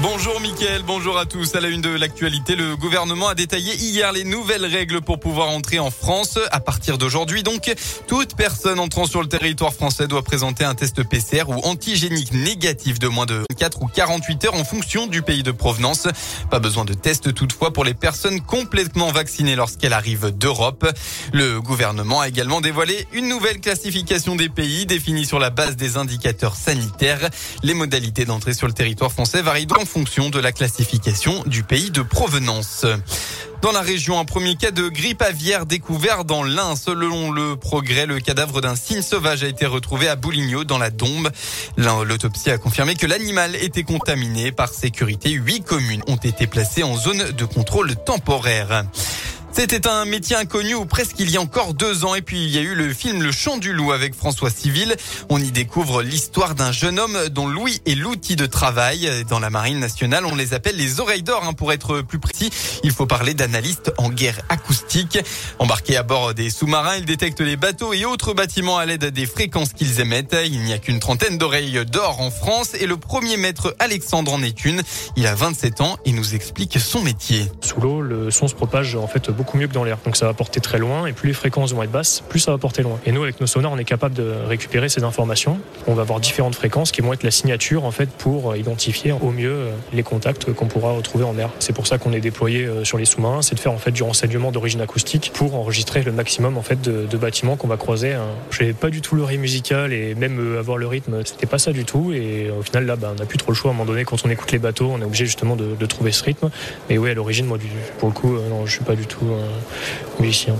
Bonjour Mickaël, bonjour à tous. À la une de l'actualité, le gouvernement a détaillé hier les nouvelles règles pour pouvoir entrer en France. À partir d'aujourd'hui, donc, toute personne entrant sur le territoire français doit présenter un test PCR ou antigénique négatif de moins de 4 ou 48 heures en fonction du pays de provenance. Pas besoin de test toutefois pour les personnes complètement vaccinées lorsqu'elles arrivent d'Europe. Le gouvernement a également dévoilé une nouvelle classification des pays définie sur la base des indicateurs sanitaires. Les modalités d'entrée sur le territoire français varient donc fonction de la classification du pays de provenance. Dans la région, un premier cas de grippe aviaire découvert dans l'Ain. Selon le progrès, le cadavre d'un cygne sauvage a été retrouvé à Bouligno dans la Dombe. L'autopsie a confirmé que l'animal était contaminé. Par sécurité, huit communes ont été placées en zone de contrôle temporaire. C'était un métier inconnu ou presque il y a encore deux ans. Et puis il y a eu le film Le Chant du Loup avec François Civil. On y découvre l'histoire d'un jeune homme dont Louis est l'outil de travail. Dans la marine nationale, on les appelle les oreilles d'or. Hein, pour être plus précis, il faut parler d'analystes en guerre acoustique. Embarqués à bord des sous-marins, ils détectent les bateaux et autres bâtiments à l'aide des fréquences qu'ils émettent. Il n'y a qu'une trentaine d'oreilles d'or en France et le premier maître Alexandre en est une. Il a 27 ans et nous explique son métier. Sous l'eau, le son se propage en fait beaucoup mieux que dans l'air. Donc ça va porter très loin et plus les fréquences vont être basses, plus ça va porter loin. Et nous, avec nos sonars, on est capable de récupérer ces informations. On va avoir différentes fréquences qui vont être la signature en fait pour identifier au mieux euh, les contacts qu'on pourra retrouver en mer. C'est pour ça qu'on est déployé euh, sur les sous-marins, c'est de faire en fait du renseignement d'origine acoustique pour enregistrer le maximum en fait de, bâtiments qu'on va croiser. Je n'avais pas du tout l'oreille musicale et même euh, avoir le rythme, c'était pas ça du tout. Et au final là, bah, on n'a plus trop le choix à un moment donné quand on écoute les bateaux, on est obligé justement de, de trouver ce rythme. Mais oui, à l'origine, moi, pour le coup, non, je suis pas du tout musicien.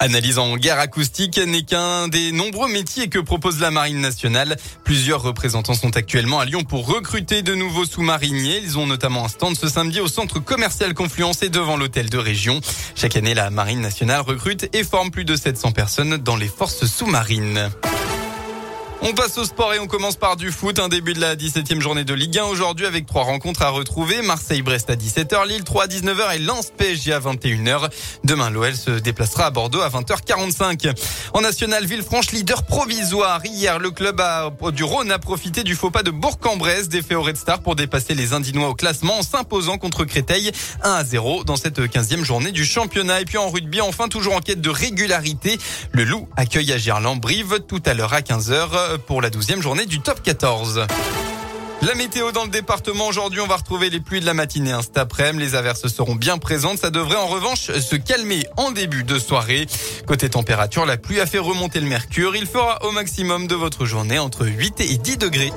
Analyse en guerre acoustique n'est qu'un des nombreux métiers que propose la Marine nationale. Plusieurs représentants sont actuellement à Lyon pour recruter de nouveaux sous-mariniers. Ils ont notamment un stand ce samedi au centre commercial Confluence et devant l'hôtel de région. Chaque année, la Marine nationale recrute et forme plus de 700 personnes dans les forces sous-marines. On passe au sport et on commence par du foot. Un début de la 17e journée de Ligue 1 aujourd'hui avec trois rencontres à retrouver. Marseille-Brest à 17h, Lille 3 à 19h et Lens-PSG à 21h. Demain, l'OL se déplacera à Bordeaux à 20h45. En National Villefranche, leader provisoire. Hier, le club du Rhône a profité du faux pas de Bourg-en-Bresse, défait au Red Star pour dépasser les Indinois au classement en s'imposant contre Créteil 1 à 0 dans cette 15e journée du championnat. Et puis en rugby, enfin, toujours en quête de régularité, le Loup accueille à Gerland-Brive tout à l'heure à 15h pour la 12e journée du top 14. La météo dans le département aujourd'hui, on va retrouver les pluies de la matinée hein, cet après-midi. Les averses seront bien présentes. Ça devrait en revanche se calmer en début de soirée. Côté température, la pluie a fait remonter le mercure. Il fera au maximum de votre journée entre 8 et 10 degrés.